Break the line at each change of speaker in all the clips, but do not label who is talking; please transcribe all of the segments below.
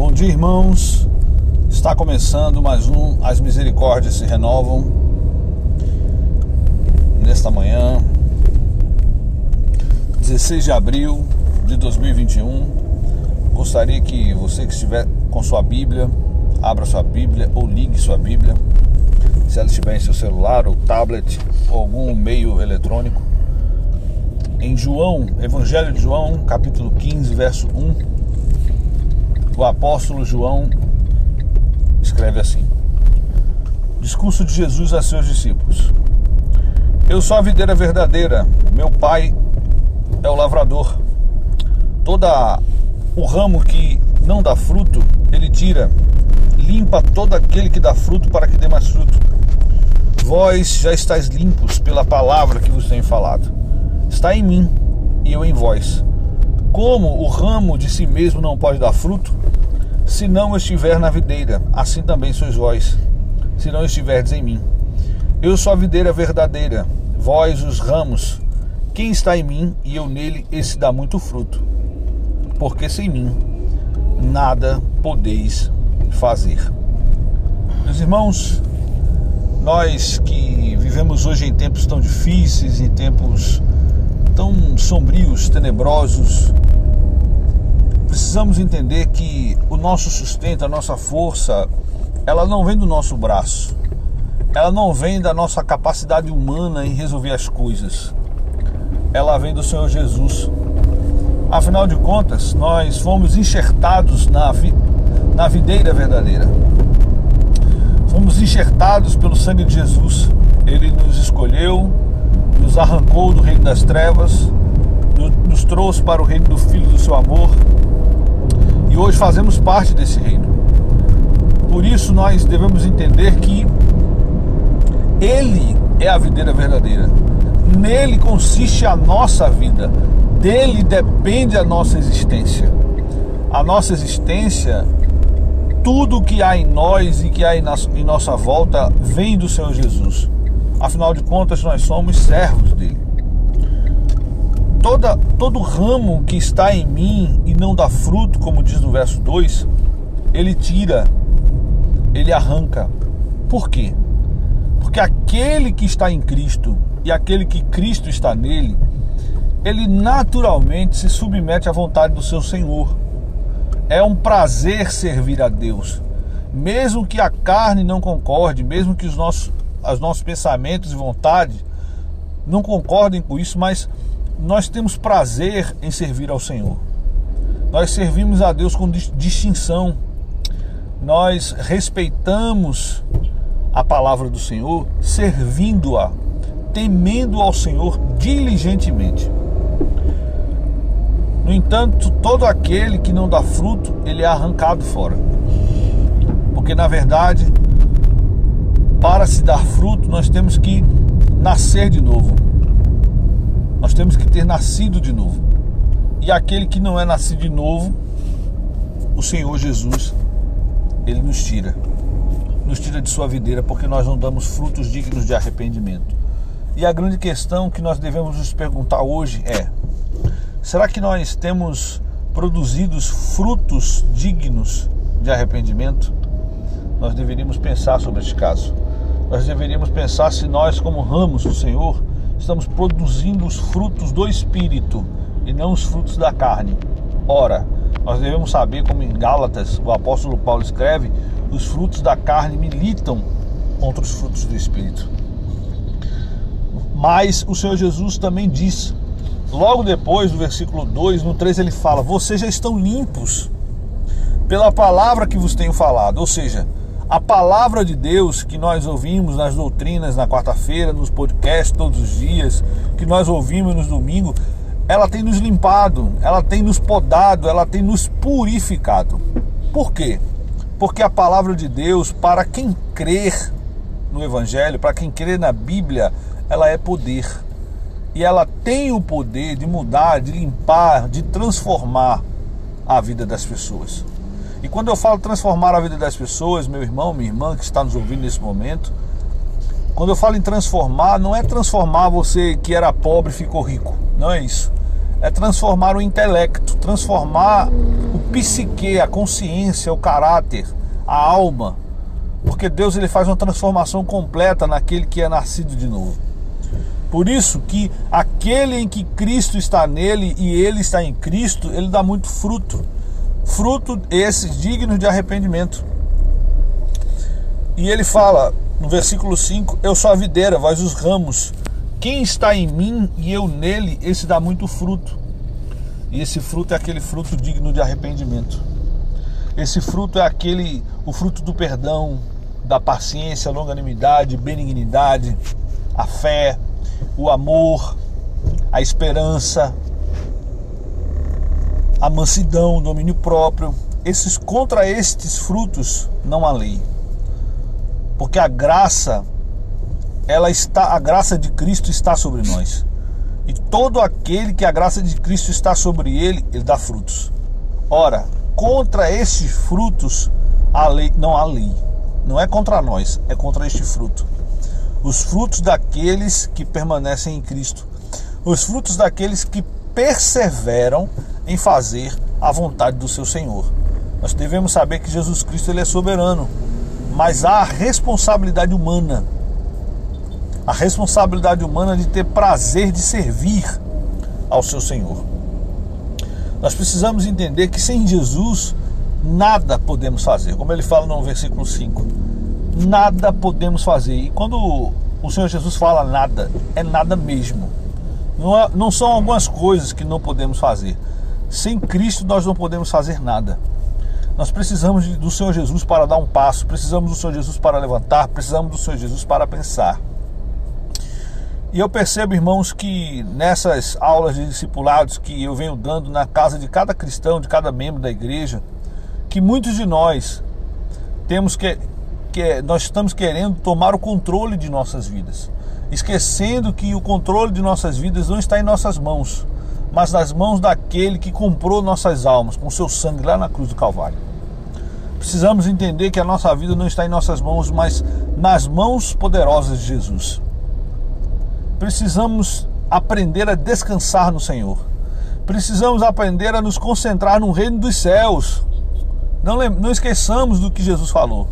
Bom dia, irmãos. Está começando mais um As Misericórdias se Renovam. Nesta manhã, 16 de abril de 2021. Gostaria que você que estiver com sua Bíblia, abra sua Bíblia ou ligue sua Bíblia. Se ela estiver em seu celular ou tablet ou algum meio eletrônico. Em João, Evangelho de João, capítulo 15, verso 1 o apóstolo João escreve assim: Discurso de Jesus a seus discípulos. Eu sou a videira verdadeira, meu pai é o lavrador. Toda o ramo que não dá fruto, ele tira, limpa todo aquele que dá fruto para que dê mais fruto. Vós já estáis limpos pela palavra que vos tenho falado. Está em mim e eu em vós. Como o ramo de si mesmo não pode dar fruto, se não estiver na videira, assim também sois vós, se não estiverdes em mim. Eu sou a videira verdadeira, vós os ramos. Quem está em mim e eu nele, esse dá muito fruto. Porque sem mim nada podeis fazer. Meus irmãos, nós que vivemos hoje em tempos tão difíceis, em tempos tão sombrios, tenebrosos, precisamos entender que o nosso sustento, a nossa força, ela não vem do nosso braço. Ela não vem da nossa capacidade humana em resolver as coisas. Ela vem do Senhor Jesus. Afinal de contas, nós fomos enxertados na, vi na videira verdadeira. Fomos enxertados pelo sangue de Jesus. Ele nos escolheu, nos arrancou do reino das trevas, nos trouxe para o reino do Filho do seu amor e hoje fazemos parte desse reino. Por isso nós devemos entender que Ele é a videira verdadeira. Nele consiste a nossa vida. Dele depende a nossa existência. A nossa existência, tudo que há em nós e que há em nossa volta, vem do Senhor Jesus. Afinal de contas, nós somos servos dele toda, todo ramo que está em mim e não dá fruto, como diz no verso 2, ele tira, ele arranca. Por quê? Porque aquele que está em Cristo e aquele que Cristo está nele, ele naturalmente se submete à vontade do seu Senhor. É um prazer servir a Deus. Mesmo que a carne não concorde, mesmo que os nossos, os nossos pensamentos e vontades não concordem com isso, mas nós temos prazer em servir ao Senhor. Nós servimos a Deus com distinção. Nós respeitamos a palavra do Senhor, servindo-a, temendo ao Senhor diligentemente. No entanto, todo aquele que não dá fruto, ele é arrancado fora. Porque na verdade, para se dar fruto, nós temos que nascer de novo. Nós temos que ter nascido de novo. E aquele que não é nascido de novo, o Senhor Jesus, ele nos tira. Nos tira de sua videira porque nós não damos frutos dignos de arrependimento. E a grande questão que nós devemos nos perguntar hoje é: será que nós temos produzido frutos dignos de arrependimento? Nós deveríamos pensar sobre este caso. Nós deveríamos pensar se nós, como ramos do Senhor, estamos produzindo os frutos do Espírito e não os frutos da carne. Ora, nós devemos saber, como em Gálatas o apóstolo Paulo escreve, os frutos da carne militam contra os frutos do Espírito. Mas o Senhor Jesus também diz, logo depois do versículo 2, no 3 ele fala: Vocês já estão limpos pela palavra que vos tenho falado. Ou seja, a palavra de Deus que nós ouvimos nas doutrinas na quarta-feira, nos podcasts todos os dias, que nós ouvimos nos domingos, ela tem nos limpado, ela tem nos podado, ela tem nos purificado. Por quê? Porque a palavra de Deus, para quem crer no Evangelho, para quem crer na Bíblia, ela é poder. E ela tem o poder de mudar, de limpar, de transformar a vida das pessoas. E quando eu falo transformar a vida das pessoas, meu irmão, minha irmã que está nos ouvindo nesse momento, quando eu falo em transformar, não é transformar você que era pobre e ficou rico. Não é isso. é transformar o intelecto, transformar o psique, a consciência, o caráter, a alma. Porque Deus ele faz uma transformação completa naquele que é nascido de novo. Por isso que aquele em que Cristo está nele e ele está em Cristo, ele dá muito fruto. Fruto esses dignos de arrependimento. E ele fala no versículo 5: Eu sou a videira, vós os ramos. Quem está em mim e eu nele, esse dá muito fruto. E esse fruto é aquele fruto digno de arrependimento. Esse fruto é aquele, o fruto do perdão, da paciência, longanimidade, benignidade, a fé, o amor, a esperança, a mansidão, o domínio próprio. Esses contra estes frutos não há lei. Porque a graça ela está a graça de Cristo está sobre nós. E todo aquele que a graça de Cristo está sobre ele, ele dá frutos. Ora, contra estes frutos a lei não há lei. Não é contra nós, é contra este fruto. Os frutos daqueles que permanecem em Cristo. Os frutos daqueles que perseveram em fazer a vontade do seu Senhor. Nós devemos saber que Jesus Cristo ele é soberano, mas há a responsabilidade humana a responsabilidade humana de ter prazer de servir ao seu Senhor. Nós precisamos entender que sem Jesus nada podemos fazer, como ele fala no versículo 5. Nada podemos fazer. E quando o Senhor Jesus fala nada, é nada mesmo. Não, é, não são algumas coisas que não podemos fazer. Sem Cristo nós não podemos fazer nada. Nós precisamos do Senhor Jesus para dar um passo, precisamos do Senhor Jesus para levantar, precisamos do Senhor Jesus para pensar. E eu percebo, irmãos, que nessas aulas de discipulados que eu venho dando na casa de cada cristão, de cada membro da igreja, que muitos de nós temos que, que nós estamos querendo tomar o controle de nossas vidas, esquecendo que o controle de nossas vidas não está em nossas mãos, mas nas mãos daquele que comprou nossas almas com seu sangue lá na cruz do Calvário. Precisamos entender que a nossa vida não está em nossas mãos, mas nas mãos poderosas de Jesus precisamos aprender a descansar no Senhor. Precisamos aprender a nos concentrar no reino dos céus. Não, não esqueçamos do que Jesus falou.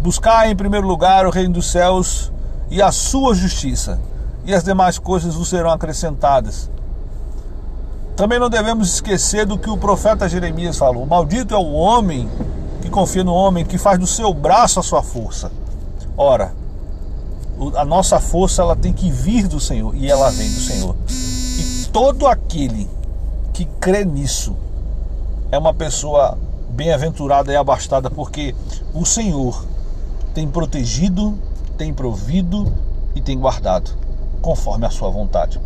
Buscar em primeiro lugar o reino dos céus e a sua justiça, e as demais coisas vos serão acrescentadas. Também não devemos esquecer do que o profeta Jeremias falou: Maldito é o homem que confia no homem, que faz do seu braço a sua força. Ora, a nossa força ela tem que vir do Senhor e ela vem do Senhor. E todo aquele que crê nisso é uma pessoa bem-aventurada e abastada, porque o Senhor tem protegido, tem provido e tem guardado, conforme a sua vontade.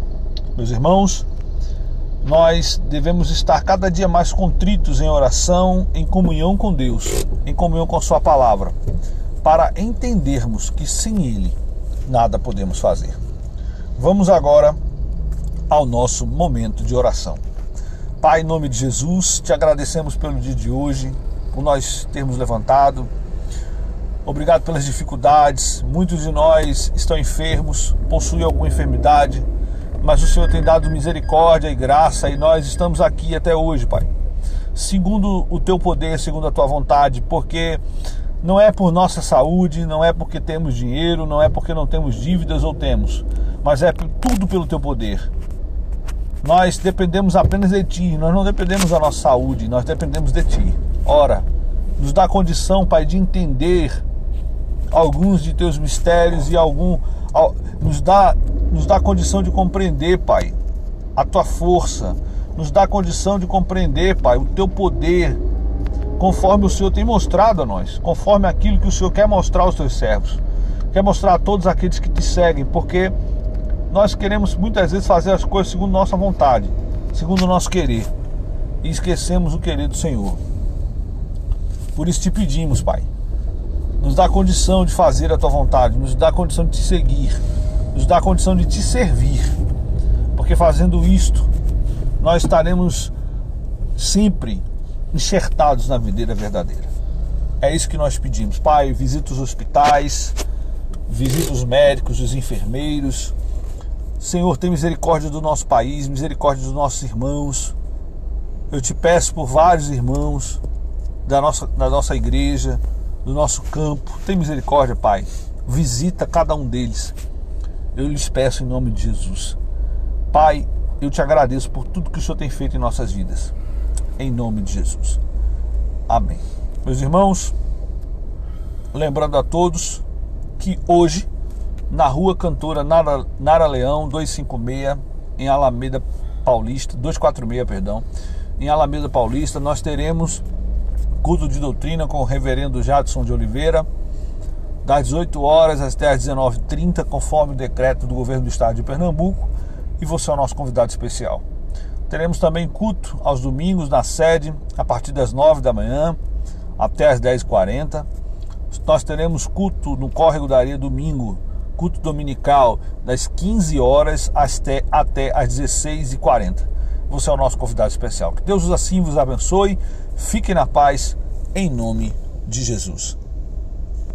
Meus irmãos, nós devemos estar cada dia mais contritos em oração, em comunhão com Deus, em comunhão com a Sua palavra, para entendermos que sem Ele nada podemos fazer. Vamos agora ao nosso momento de oração. Pai, em nome de Jesus, te agradecemos pelo dia de hoje, por nós termos levantado. Obrigado pelas dificuldades. Muitos de nós estão enfermos, possuem alguma enfermidade, mas o Senhor tem dado misericórdia e graça e nós estamos aqui até hoje, Pai. Segundo o teu poder, segundo a tua vontade, porque não é por nossa saúde, não é porque temos dinheiro, não é porque não temos dívidas ou temos, mas é tudo pelo teu poder. Nós dependemos apenas de ti, nós não dependemos da nossa saúde, nós dependemos de ti. Ora, nos dá condição, Pai, de entender alguns de teus mistérios e algum nos dá nos dá condição de compreender, Pai, a tua força, nos dá condição de compreender, Pai, o teu poder, conforme o Senhor tem mostrado a nós, conforme aquilo que o Senhor quer mostrar aos teus servos, quer mostrar a todos aqueles que te seguem, porque nós queremos muitas vezes fazer as coisas segundo nossa vontade, segundo o nosso querer, e esquecemos o querer do Senhor. Por isso te pedimos, Pai, nos dá condição de fazer a tua vontade, nos dá condição de te seguir, nos dá a condição de te servir, porque fazendo isto, nós estaremos sempre enxertados na videira verdadeira. É isso que nós pedimos. Pai, visita os hospitais, visita os médicos, os enfermeiros, Senhor, tem misericórdia do nosso país, misericórdia dos nossos irmãos. Eu te peço por vários irmãos da nossa, da nossa igreja, do nosso campo. Tem misericórdia, Pai. Visita cada um deles. Eu lhes peço em nome de Jesus. Pai, eu te agradeço por tudo que o Senhor tem feito em nossas vidas. Em nome de Jesus. Amém. Meus irmãos, lembrando a todos que hoje, na rua Cantora Nara, Nara Leão 256, em Alameda Paulista, 246, perdão, em Alameda Paulista, nós teremos culto de doutrina com o reverendo Jadson de Oliveira, das 18 horas até as 19h30, conforme o decreto do governo do estado de Pernambuco, e você é o nosso convidado especial. Teremos também culto aos domingos na sede, a partir das 9 da manhã até as 10h40. Nós teremos culto no Córrego da Areia domingo, culto dominical, das 15 horas até, até as 16h40. Você é o nosso convidado especial. Que Deus assim vos abençoe. Fiquem na paz, em nome de Jesus.